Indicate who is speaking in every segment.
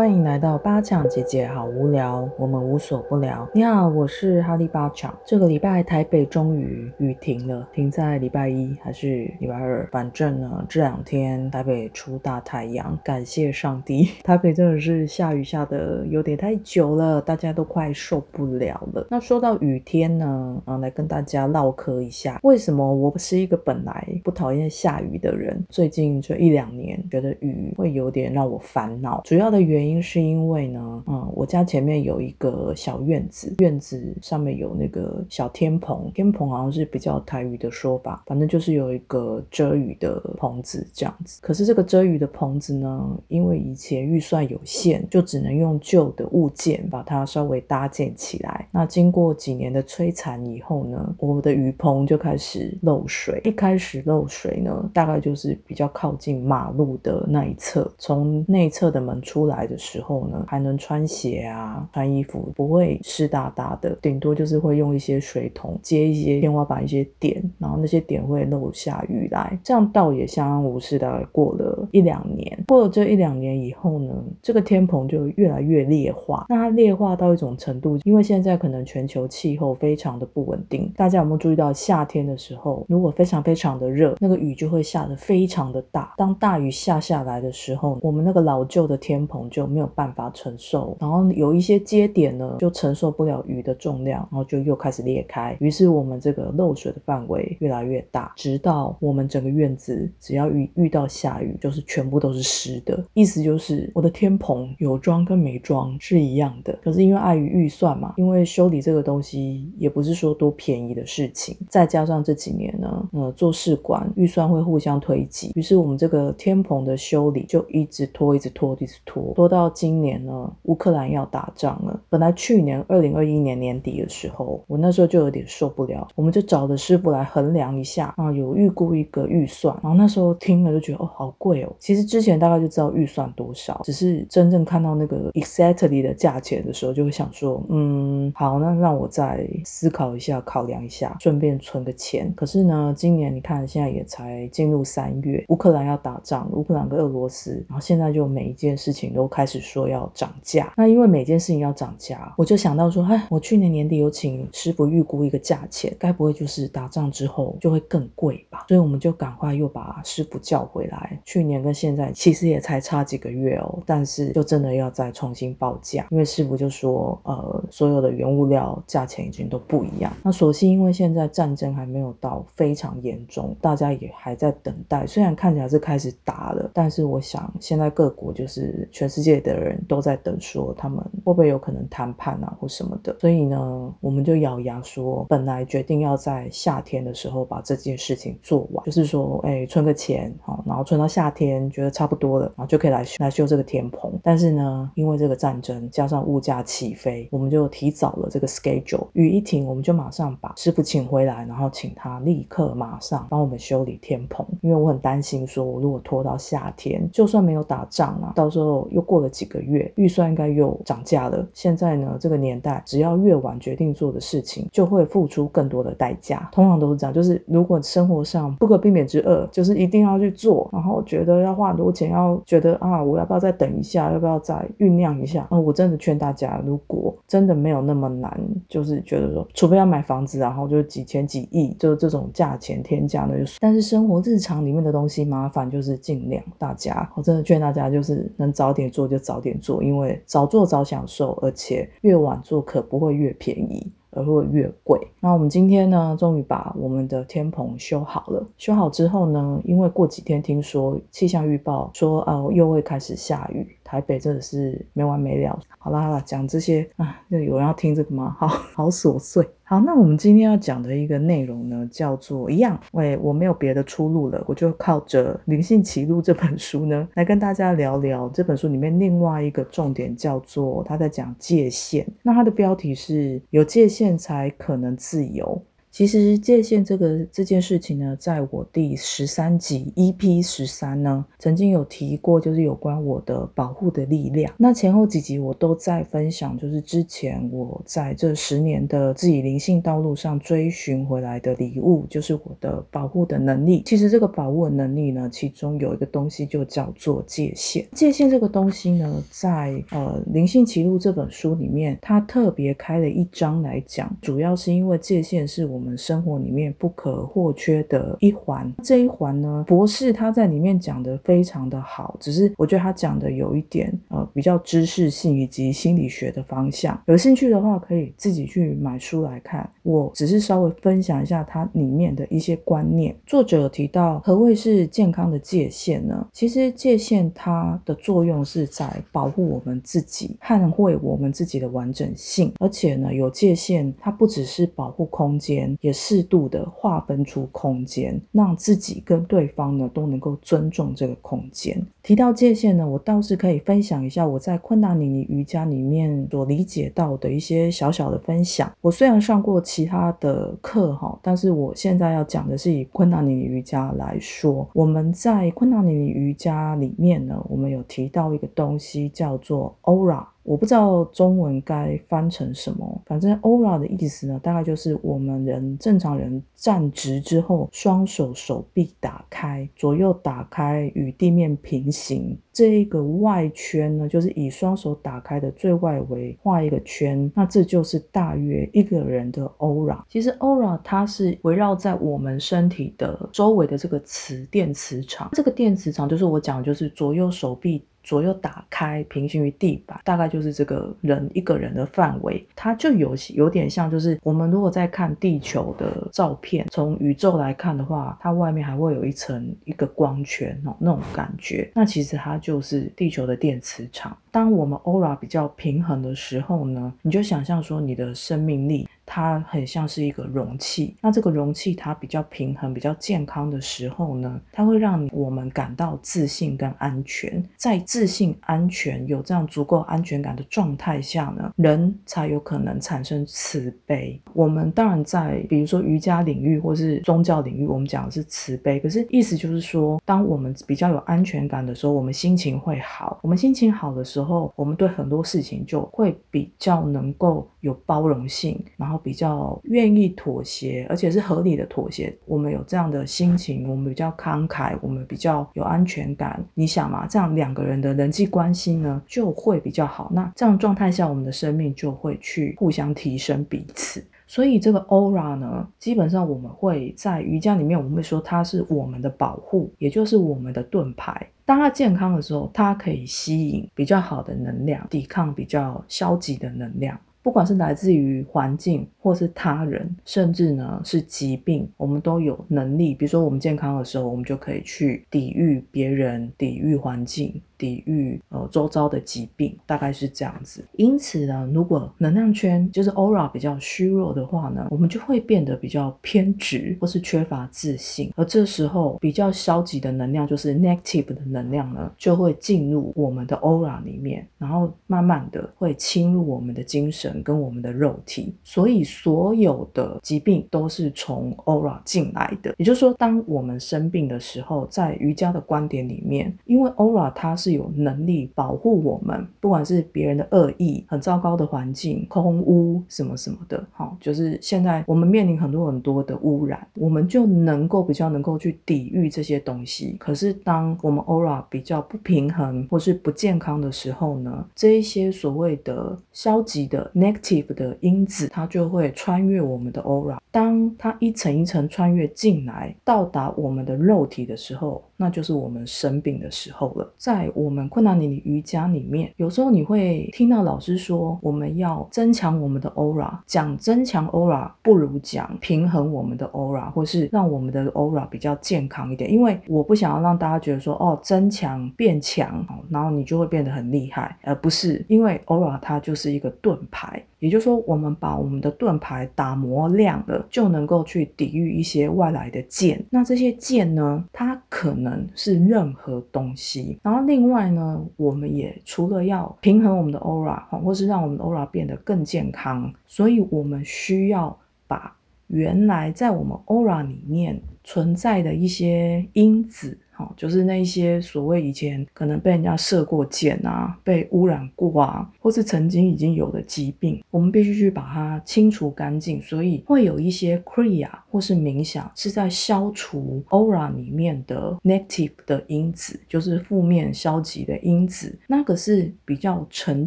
Speaker 1: 欢迎来到八强姐姐，好无聊，我们无所不聊。你好，我是哈利八强。这个礼拜台北终于雨停了，停在礼拜一还是礼拜二？反正呢，这两天台北出大太阳，感谢上帝。台北真的是下雨下的有点太久了，大家都快受不了了。那说到雨天呢，啊，来跟大家唠嗑一下，为什么我是一个本来不讨厌下雨的人，最近这一两年觉得雨会有点让我烦恼，主要的原因。因是因为呢，嗯，我家前面有一个小院子，院子上面有那个小天棚，天棚好像是比较台语的说法，反正就是有一个遮雨的棚子这样子。可是这个遮雨的棚子呢，因为以前预算有限，就只能用旧的物件把它稍微搭建起来。那经过几年的摧残以后呢，我的雨棚就开始漏水。一开始漏水呢，大概就是比较靠近马路的那一侧，从内侧的门出来。的时候呢，还能穿鞋啊，穿衣服不会湿哒哒的，顶多就是会用一些水桶接一些天花板一些点，然后那些点会漏下雨来，这样倒也相安无事。大概过了一两年，过了这一两年以后呢，这个天棚就越来越劣化。那它劣化到一种程度，因为现在可能全球气候非常的不稳定，大家有没有注意到夏天的时候，如果非常非常的热，那个雨就会下的非常的大。当大雨下下来的时候，我们那个老旧的天棚就就没有办法承受，然后有一些接点呢，就承受不了雨的重量，然后就又开始裂开。于是我们这个漏水的范围越来越大，直到我们整个院子只要遇遇到下雨，就是全部都是湿的。意思就是我的天棚有装跟没装是一样的。可是因为碍于预算嘛，因为修理这个东西也不是说多便宜的事情，再加上这几年呢，呃，做试管预算会互相推挤，于是我们这个天棚的修理就一直拖，一直拖，一直拖，拖。到到今年呢，乌克兰要打仗了。本来去年二零二一年年底的时候，我那时候就有点受不了，我们就找的师傅来衡量一下啊，有预估一个预算。然后那时候听了就觉得哦，好贵哦。其实之前大概就知道预算多少，只是真正看到那个 exactly 的价钱的时候，就会想说，嗯，好，那让我再思考一下，考量一下，顺便存个钱。可是呢，今年你看现在也才进入三月，乌克兰要打仗，乌克兰跟俄罗斯，然后现在就每一件事情都开。开始说要涨价，那因为每件事情要涨价，我就想到说，哎，我去年年底有请师傅预估一个价钱，该不会就是打仗之后就会更贵吧？所以我们就赶快又把师傅叫回来。去年跟现在其实也才差几个月哦，但是就真的要再重新报价，因为师傅就说，呃，所有的原物料价钱已经都不一样。那所幸因为现在战争还没有到非常严重，大家也还在等待。虽然看起来是开始打了，但是我想现在各国就是全世界。的人都在等，说他们会不会有可能谈判啊，或什么的。所以呢，我们就咬牙说，本来决定要在夏天的时候把这件事情做完，就是说，哎，存个钱，好，然后存到夏天觉得差不多了，然后就可以来来修这个天棚。但是呢，因为这个战争加上物价起飞，我们就提早了这个 schedule。雨一停，我们就马上把师傅请回来，然后请他立刻马上帮我们修理天棚。因为我很担心说我，如果拖到夏天，就算没有打仗啊，到时候又过。了几个月，预算应该又涨价了。现在呢，这个年代，只要越晚决定做的事情，就会付出更多的代价。通常都是这样，就是如果生活上不可避免之恶，就是一定要去做，然后觉得要花很多钱，要觉得啊，我要不要再等一下，要不要再酝酿一下？啊，我真的劝大家，如果真的没有那么难，就是觉得说，除非要买房子，然后就几千几亿，就是这种价钱天价的。但是生活日常里面的东西，麻烦就是尽量大家，我真的劝大家，就是能早点做。就早点做，因为早做早享受，而且越晚做可不会越便宜，而会越贵。那我们今天呢，终于把我们的天棚修好了。修好之后呢，因为过几天听说气象预报说啊，又会开始下雨。台北真的是没完没了。好啦好啦，讲这些啊，有人要听这个吗？好 好琐碎。好，那我们今天要讲的一个内容呢，叫做一样。喂，我没有别的出路了，我就靠着《灵性启路》这本书呢，来跟大家聊聊这本书里面另外一个重点，叫做他在讲界限。那它的标题是有界限才可能自由。其实界限这个这件事情呢，在我第十三集 EP 十三呢，曾经有提过，就是有关我的保护的力量。那前后几集我都在分享，就是之前我在这十年的自己灵性道路上追寻回来的礼物，就是我的保护的能力。其实这个保护的能力呢，其中有一个东西就叫做界限。界限这个东西呢，在呃《灵性奇录》这本书里面，它特别开了一章来讲，主要是因为界限是我。我们生活里面不可或缺的一环，这一环呢，博士他在里面讲的非常的好，只是我觉得他讲的有一点呃比较知识性以及心理学的方向，有兴趣的话可以自己去买书来看。我只是稍微分享一下它里面的一些观念。作者提到何谓是健康的界限呢？其实界限它的作用是在保护我们自己，捍卫我们自己的完整性，而且呢，有界限它不只是保护空间。也适度的划分出空间，让自己跟对方呢都能够尊重这个空间。提到界限呢，我倒是可以分享一下我在昆达尼尼瑜伽里面所理解到的一些小小的分享。我虽然上过其他的课哈，但是我现在要讲的是以昆达尼尼瑜伽来说。我们在昆达尼尼瑜伽里面呢，我们有提到一个东西叫做 Aura。我不知道中文该翻成什么，反正 aura 的意思呢，大概就是我们人正常人站直之后，双手手臂打开，左右打开，与地面平行。这一个外圈呢，就是以双手打开的最外围画一个圈，那这就是大约一个人的 aura。其实 aura 它是围绕在我们身体的周围的这个磁电磁场，这个电磁场就是我讲，就是左右手臂。左右打开，平行于地板，大概就是这个人一个人的范围。它就有有点像，就是我们如果在看地球的照片，从宇宙来看的话，它外面还会有一层一个光圈哦，那种感觉。那其实它就是地球的电磁场。当我们 aura 比较平衡的时候呢，你就想象说你的生命力。它很像是一个容器，那这个容器它比较平衡、比较健康的时候呢，它会让我们感到自信跟安全。在自信、安全、有这样足够安全感的状态下呢，人才有可能产生慈悲。我们当然在比如说瑜伽领域或是宗教领域，我们讲的是慈悲，可是意思就是说，当我们比较有安全感的时候，我们心情会好。我们心情好的时候，我们对很多事情就会比较能够有包容性，然后。比较愿意妥协，而且是合理的妥协。我们有这样的心情，我们比较慷慨，我们比较有安全感。你想嘛，这样两个人的人际关系呢，就会比较好。那这样状态下，我们的生命就会去互相提升彼此。所以这个 aura 呢，基本上我们会在瑜伽里面，我们会说它是我们的保护，也就是我们的盾牌。当它健康的时候，它可以吸引比较好的能量，抵抗比较消极的能量。不管是来自于环境，或是他人，甚至呢是疾病，我们都有能力。比如说，我们健康的时候，我们就可以去抵御别人，抵御环境。抵御呃周遭的疾病，大概是这样子。因此呢，如果能量圈就是 aura 比较虚弱的话呢，我们就会变得比较偏执，或是缺乏自信。而这时候比较消极的能量，就是 negative 的能量呢，就会进入我们的 aura 里面，然后慢慢的会侵入我们的精神跟我们的肉体。所以所有的疾病都是从 aura 进来的。也就是说，当我们生病的时候，在瑜伽的观点里面，因为 aura 它是有能力保护我们，不管是别人的恶意、很糟糕的环境、空污什么什么的，好，就是现在我们面临很多很多的污染，我们就能够比较能够去抵御这些东西。可是当我们 aura 比较不平衡或是不健康的时候呢，这一些所谓的消极的 negative 的因子，它就会穿越我们的 aura。当它一层一层穿越进来，到达我们的肉体的时候，那就是我们生病的时候了。在我们困难里的瑜伽里面，有时候你会听到老师说，我们要增强我们的 aura，讲增强 aura 不如讲平衡我们的 aura，或是让我们的 aura 比较健康一点。因为我不想要让大家觉得说，哦，增强变强，然后你就会变得很厉害，而不是因为 aura 它就是一个盾牌。也就是说，我们把我们的盾牌打磨亮了，就能够去抵御一些外来的剑。那这些剑呢，它可能是任何东西。然后另外呢，我们也除了要平衡我们的 aura，或是让我们的 aura 变得更健康，所以我们需要把原来在我们 aura 里面存在的一些因子。就是那些所谓以前可能被人家射过箭啊，被污染过啊，或是曾经已经有的疾病，我们必须去把它清除干净。所以会有一些 kriya 或是冥想是在消除 aura 里面的 negative 的因子，就是负面消极的因子，那个是比较陈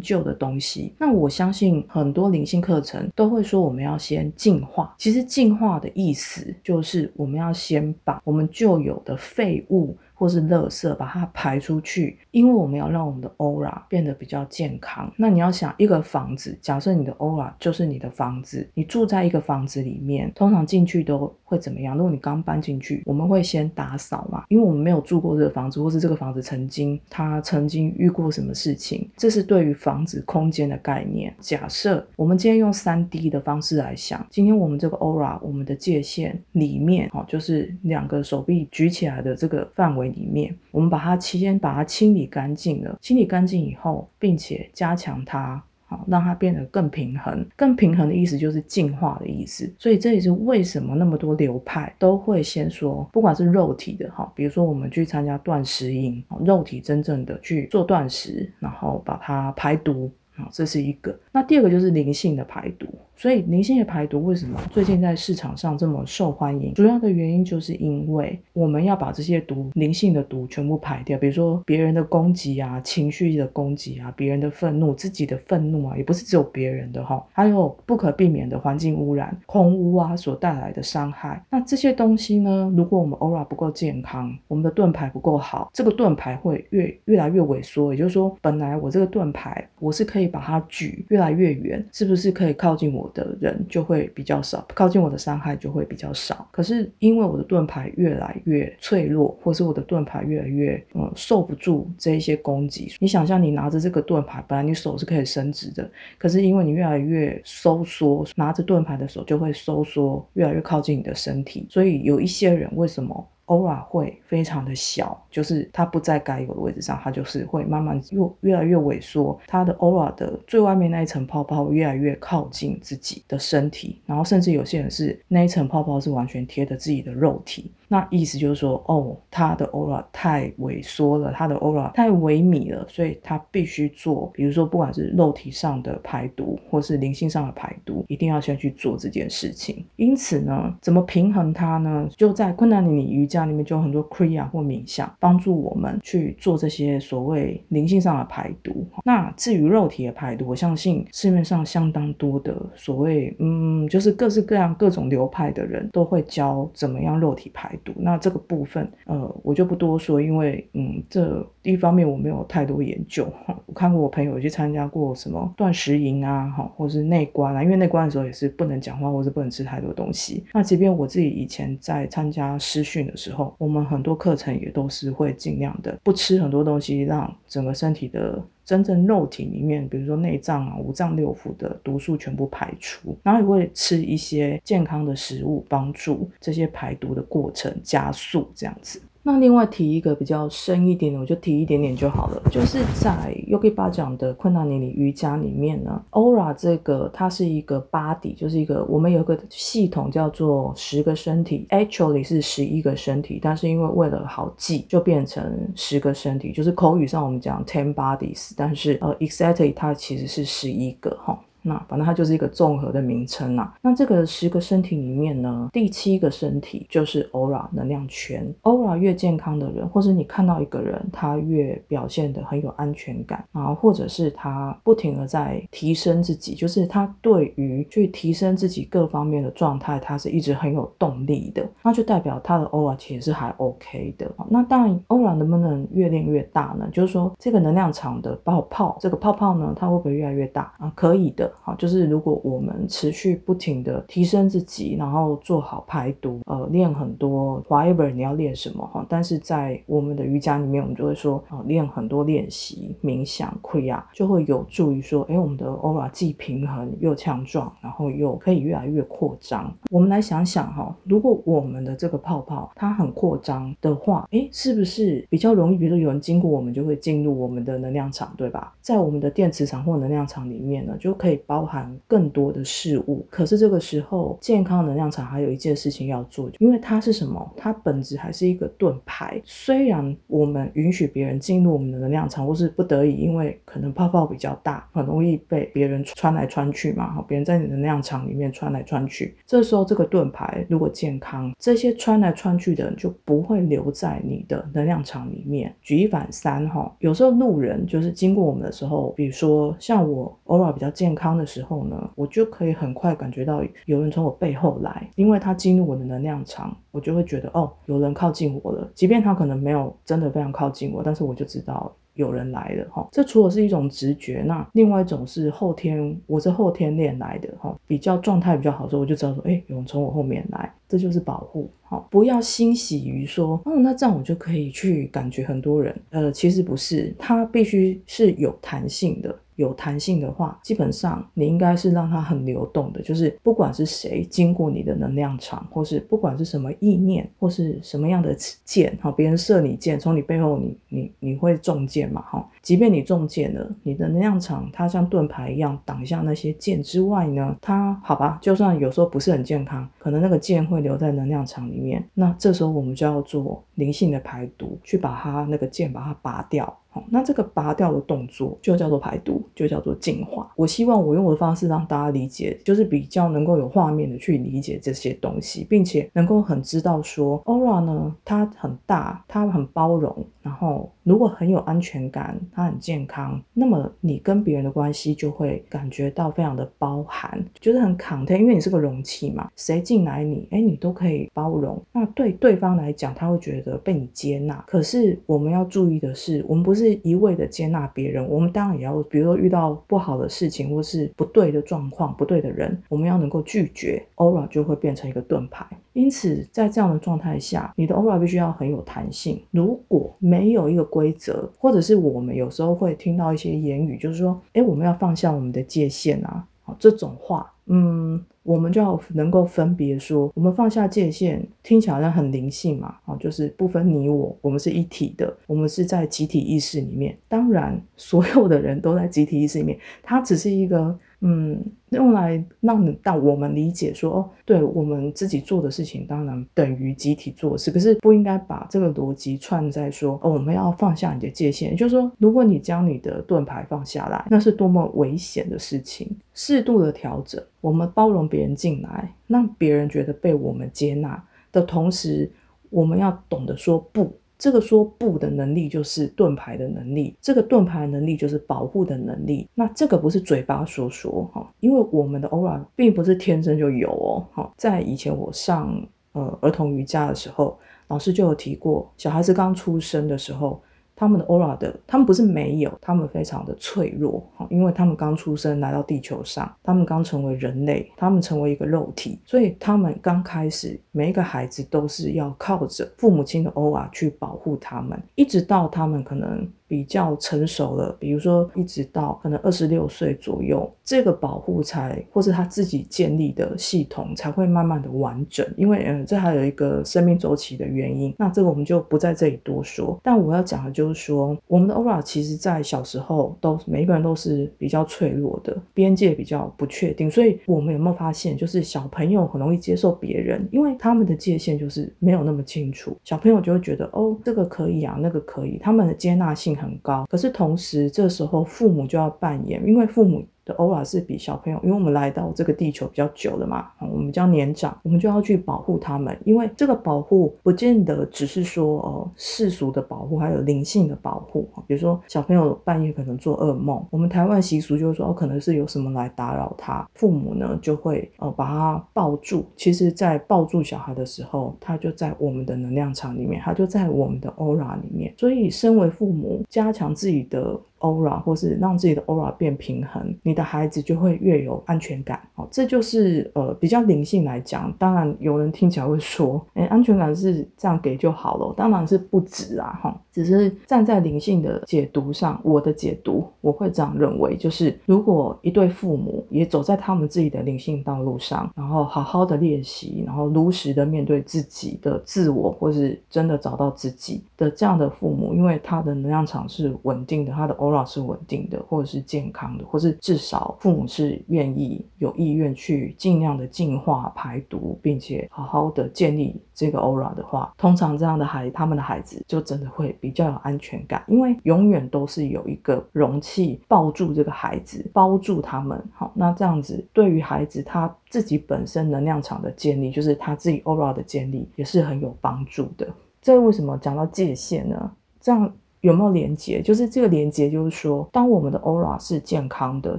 Speaker 1: 旧的东西。那我相信很多灵性课程都会说我们要先净化。其实净化的意思就是我们要先把我们旧有的废物。或是垃圾把它排出去，因为我们要让我们的 aura 变得比较健康。那你要想一个房子，假设你的 aura 就是你的房子，你住在一个房子里面，通常进去都会怎么样？如果你刚搬进去，我们会先打扫嘛，因为我们没有住过这个房子，或是这个房子曾经它曾经遇过什么事情，这是对于房子空间的概念。假设我们今天用三 D 的方式来想，今天我们这个 aura 我们的界限里面，哦，就是两个手臂举起来的这个范围。里面，我们把它期间把它清理干净了，清理干净以后，并且加强它，好让它变得更平衡。更平衡的意思就是净化的意思。所以这也是为什么那么多流派都会先说，不管是肉体的哈，比如说我们去参加断食营，肉体真正的去做断食，然后把它排毒。好，这是一个。那第二个就是灵性的排毒。所以灵性的排毒为什么最近在市场上这么受欢迎？主要的原因就是因为我们要把这些毒、灵性的毒全部排掉。比如说别人的攻击啊、情绪的攻击啊、别人的愤怒、自己的愤怒啊，也不是只有别人的哈，还有不可避免的环境污染、空污啊所带来的伤害。那这些东西呢，如果我们 aura 不够健康，我们的盾牌不够好，这个盾牌会越越来越萎缩。也就是说，本来我这个盾牌我是可以。把它举越来越远，是不是可以靠近我我的人就会比较少，靠近我的伤害就会比较少？可是因为我的盾牌越来越脆弱，或是我的盾牌越来越嗯受不住这一些攻击。你想象你拿着这个盾牌，本来你手是可以伸直的，可是因为你越来越收缩，拿着盾牌的手就会收缩，越来越靠近你的身体。所以有一些人为什么？aura 会非常的小，就是它不在该有的位置上，它就是会慢慢又越来越萎缩。它的 aura 的最外面那一层泡泡越来越靠近自己的身体，然后甚至有些人是那一层泡泡是完全贴着自己的肉体。那意思就是说，哦，他的 aura 太萎缩了，他的 aura 太萎靡了，所以他必须做，比如说不管是肉体上的排毒，或是灵性上的排毒，一定要先去做这件事情。因此呢，怎么平衡它呢？就在困难里，你瑜伽里面就有很多 kriya 或冥想，帮助我们去做这些所谓灵性上的排毒。那至于肉体的排毒，我相信市面上相当多的所谓，嗯，就是各式各样各种流派的人都会教怎么样肉体排毒。那这个部分，呃，我就不多说，因为，嗯，这一方面我没有太多研究。我看过我朋友去参加过什么断食营啊，哈，或是内观啊，因为内观的时候也是不能讲话，或是不能吃太多东西。那即便我自己以前在参加师训的时候，我们很多课程也都是会尽量的不吃很多东西，让整个身体的。真正肉体里面，比如说内脏啊、五脏六腑的毒素全部排出，然后也会吃一些健康的食物，帮助这些排毒的过程加速，这样子。那另外提一个比较深一点的，我就提一点点就好了。就是在 Yogi 巴讲的困难年里瑜伽里面呢，Aura 这个它是一个 body，就是一个我们有一个系统叫做十个身体，actually 是十一个身体，但是因为为了好记，就变成十个身体，就是口语上我们讲 ten bodies，但是呃 exactly 它其实是十一个哈。那反正它就是一个综合的名称啊。那这个十个身体里面呢，第七个身体就是 aura 能量圈。aura 越健康的人，或者你看到一个人，他越表现得很有安全感，然后或者是他不停的在提升自己，就是他对于去提升自己各方面的状态，他是一直很有动力的，那就代表他的 aura 其实是还 OK 的。那当然，aura 能不能越练越大呢？就是说这个能量场的泡泡，这个泡泡呢，它会不会越来越大啊？可以的。好，就是如果我们持续不停的提升自己，然后做好排毒，呃，练很多，whatever 你要练什么哈，但是在我们的瑜伽里面，我们就会说，啊，练很多练习，冥想、溃压，就会有助于说，哎，我们的 aura 既平衡又强壮，然后又可以越来越扩张。我们来想想哈，如果我们的这个泡泡它很扩张的话，哎，是不是比较容易？比如说有人经过我们，就会进入我们的能量场，对吧？在我们的电磁场或能量场里面呢，就可以。包含更多的事物。可是这个时候，健康能量场还有一件事情要做，因为它是什么？它本质还是一个盾牌。虽然我们允许别人进入我们的能量场，或是不得已，因为可能泡泡比较大，很容易被别人穿来穿去嘛。哈，别人在你的能量场里面穿来穿去，这时候这个盾牌如果健康，这些穿来穿去的人就不会留在你的能量场里面。举一反三，哈，有时候路人就是经过我们的时候，比如说像我偶尔比较健康的时候呢，我就可以很快感觉到有人从我背后来，因为他进入我的能量场，我就会觉得哦，有人靠近我了。即便他可能没有真的非常靠近我，但是我就知道。有人来了哈，这除了是一种直觉，那另外一种是后天，我是后天练来的哈，比较状态比较好的时候，我就知道说，哎，有人从我后面来，这就是保护，好，不要欣喜于说，哦，那这样我就可以去感觉很多人，呃，其实不是，它必须是有弹性的。有弹性的话，基本上你应该是让它很流动的，就是不管是谁经过你的能量场，或是不管是什么意念，或是什么样的箭，哈，别人射你箭，从你背后你你你会中箭嘛，哈，即便你中箭了，你的能量场它像盾牌一样挡下那些箭之外呢，它好吧，就算有时候不是很健康，可能那个箭会留在能量场里面，那这时候我们就要做灵性的排毒，去把它那个箭把它拔掉。那这个拔掉的动作就叫做排毒，就叫做净化。我希望我用我的方式让大家理解，就是比较能够有画面的去理解这些东西，并且能够很知道说，Aura 呢，它很大，它很包容，然后。如果很有安全感，他很健康，那么你跟别人的关系就会感觉到非常的包含，觉得很 content，因为你是个容器嘛，谁进来你，哎，你都可以包容。那对对方来讲，他会觉得被你接纳。可是我们要注意的是，我们不是是一味的接纳别人，我们当然也要，比如说遇到不好的事情或是不对的状况、不对的人，我们要能够拒绝，aura 就会变成一个盾牌。因此，在这样的状态下，你的 aura 必须要很有弹性。如果没有一个规则，或者是我们有时候会听到一些言语，就是说，哎，我们要放下我们的界限啊，好，这种话，嗯，我们就要能够分别说，我们放下界限，听起来好像很灵性嘛，啊，就是不分你我，我们是一体的，我们是在集体意识里面。当然，所有的人都在集体意识里面，它只是一个。嗯，用来让让我们理解说，哦，对我们自己做的事情，当然等于集体做事，可是不应该把这个逻辑串在说，哦，我们要放下你的界限，就是说，如果你将你的盾牌放下来，那是多么危险的事情。适度的调整，我们包容别人进来，让别人觉得被我们接纳的同时，我们要懂得说不。这个说不的能力就是盾牌的能力，这个盾牌能力就是保护的能力。那这个不是嘴巴说说哈，因为我们的 aura 并不是天生就有哦。哈，在以前我上呃儿童瑜伽的时候，老师就有提过，小孩子刚出生的时候。他们的 aura 的，他们不是没有，他们非常的脆弱，因为他们刚出生来到地球上，他们刚成为人类，他们成为一个肉体，所以他们刚开始，每一个孩子都是要靠着父母亲的 aura 去保护他们，一直到他们可能。比较成熟了，比如说一直到可能二十六岁左右，这个保护才或是他自己建立的系统才会慢慢的完整。因为嗯，这还有一个生命周期的原因。那这个我们就不在这里多说。但我要讲的就是说，我们的 aura 其实在小时候都每一个人都是比较脆弱的，边界比较不确定。所以我们有没有发现，就是小朋友很容易接受别人，因为他们的界限就是没有那么清楚。小朋友就会觉得哦，这个可以啊，那个可以，他们的接纳性。很高，可是同时这时候父母就要扮演，因为父母。的偶尔是比小朋友，因为我们来到这个地球比较久了嘛，我们比较年长，我们就要去保护他们。因为这个保护不见得只是说哦世俗的保护，还有灵性的保护。比如说小朋友半夜可能做噩梦，我们台湾习俗就是说哦可能是有什么来打扰他，父母呢就会呃把他抱住。其实，在抱住小孩的时候，他就在我们的能量场里面，他就在我们的 aura 里面。所以，身为父母，加强自己的。Aura 或是让自己的 aura 变平衡，你的孩子就会越有安全感。好，这就是呃比较灵性来讲。当然有人听起来会说，哎，安全感是这样给就好了。当然是不止啊，哈，只是站在灵性的解读上，我的解读我会这样认为，就是如果一对父母也走在他们自己的灵性道路上，然后好好的练习，然后如实的面对自己的自我，或是真的找到自己的这样的父母，因为他的能量场是稳定的，他的 aura。是稳定的，或者是健康的，或是至少父母是愿意有意愿去尽量的净化排毒，并且好好的建立这个 aura 的话，通常这样的孩他们的孩子就真的会比较有安全感，因为永远都是有一个容器抱住这个孩子，包住他们。好，那这样子对于孩子他自己本身能量场的建立，就是他自己 aura 的建立，也是很有帮助的。这为什么讲到界限呢？这样。有没有连接？就是这个连接，就是说，当我们的 aura 是健康的、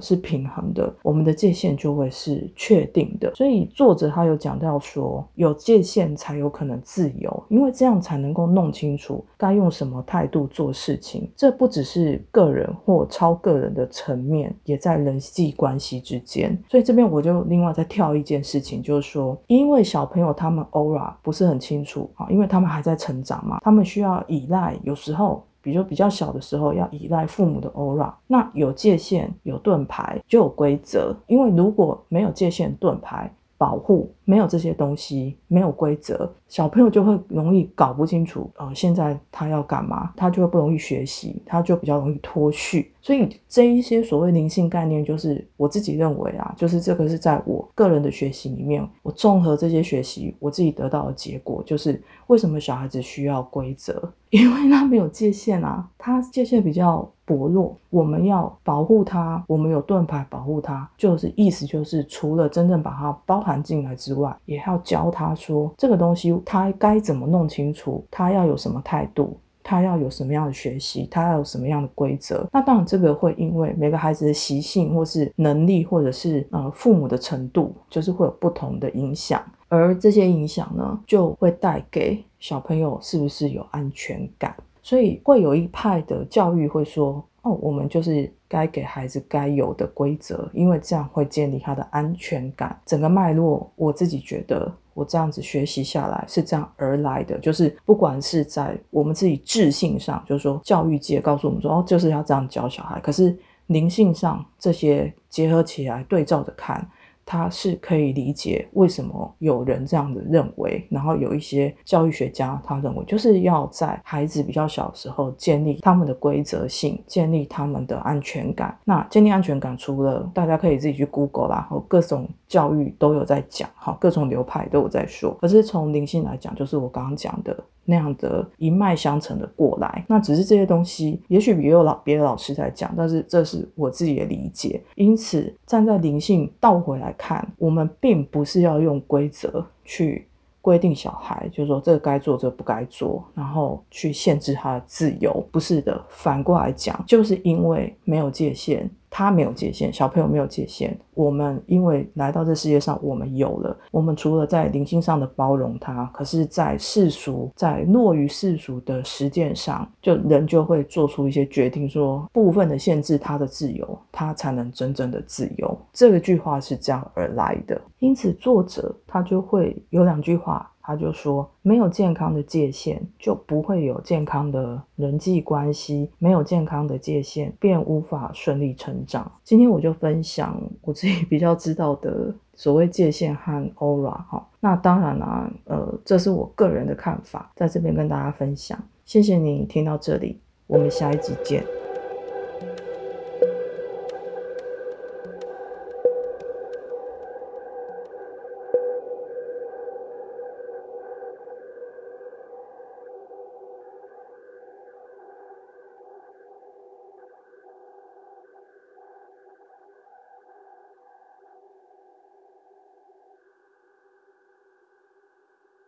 Speaker 1: 是平衡的，我们的界限就会是确定的。所以作者他有讲到说，有界限才有可能自由，因为这样才能够弄清楚该用什么态度做事情。这不只是个人或超个人的层面，也在人际关系之间。所以这边我就另外再跳一件事情，就是说，因为小朋友他们 aura 不是很清楚啊，因为他们还在成长嘛，他们需要依赖，有时候。比如比较小的时候要依赖父母的 aura，那有界限、有盾牌就有规则。因为如果没有界限、盾牌保护，没有这些东西，没有规则，小朋友就会容易搞不清楚。呃，现在他要干嘛，他就会不容易学习，他就比较容易脱序。所以这一些所谓灵性概念，就是我自己认为啊，就是这个是在我个人的学习里面，我综合这些学习，我自己得到的结果，就是为什么小孩子需要规则。因为他没有界限啊，他界限比较薄弱，我们要保护他，我们有盾牌保护他，就是意思就是除了真正把它包含进来之外，也要教他说这个东西他该怎么弄清楚，他要有什么态度，他要有什么样的学习，他要有什么样的规则。那当然这个会因为每个孩子的习性或是能力，或者是呃父母的程度，就是会有不同的影响。而这些影响呢，就会带给小朋友是不是有安全感？所以会有一派的教育会说：“哦，我们就是该给孩子该有的规则，因为这样会建立他的安全感。”整个脉络，我自己觉得，我这样子学习下来是这样而来的。就是不管是在我们自己智性上，就是说教育界告诉我们说：“哦，就是要这样教小孩。”可是灵性上这些结合起来对照着看。他是可以理解为什么有人这样子认为，然后有一些教育学家他认为，就是要在孩子比较小的时候建立他们的规则性，建立他们的安全感。那建立安全感，除了大家可以自己去 Google 啦，和各种教育都有在讲，哈，各种流派都有在说。可是从灵性来讲，就是我刚刚讲的。那样的一脉相承的过来，那只是这些东西，也许也有老别的老师在讲，但是这是我自己的理解。因此，站在灵性倒回来看，我们并不是要用规则去规定小孩，就是说这个该做，这个不该做，然后去限制他的自由，不是的。反过来讲，就是因为没有界限。他没有界限，小朋友没有界限。我们因为来到这世界上，我们有了。我们除了在灵性上的包容他，可是，在世俗，在落于世俗的实践上，就人就会做出一些决定，说部分的限制他的自由，他才能真正的自由。这个句话是这样而来的。因此，作者他就会有两句话。他就说，没有健康的界限，就不会有健康的人际关系；没有健康的界限，便无法顺利成长。今天我就分享我自己比较知道的所谓界限和 aura 哈。那当然啦，呃，这是我个人的看法，在这边跟大家分享。谢谢你听到这里，我们下一集见。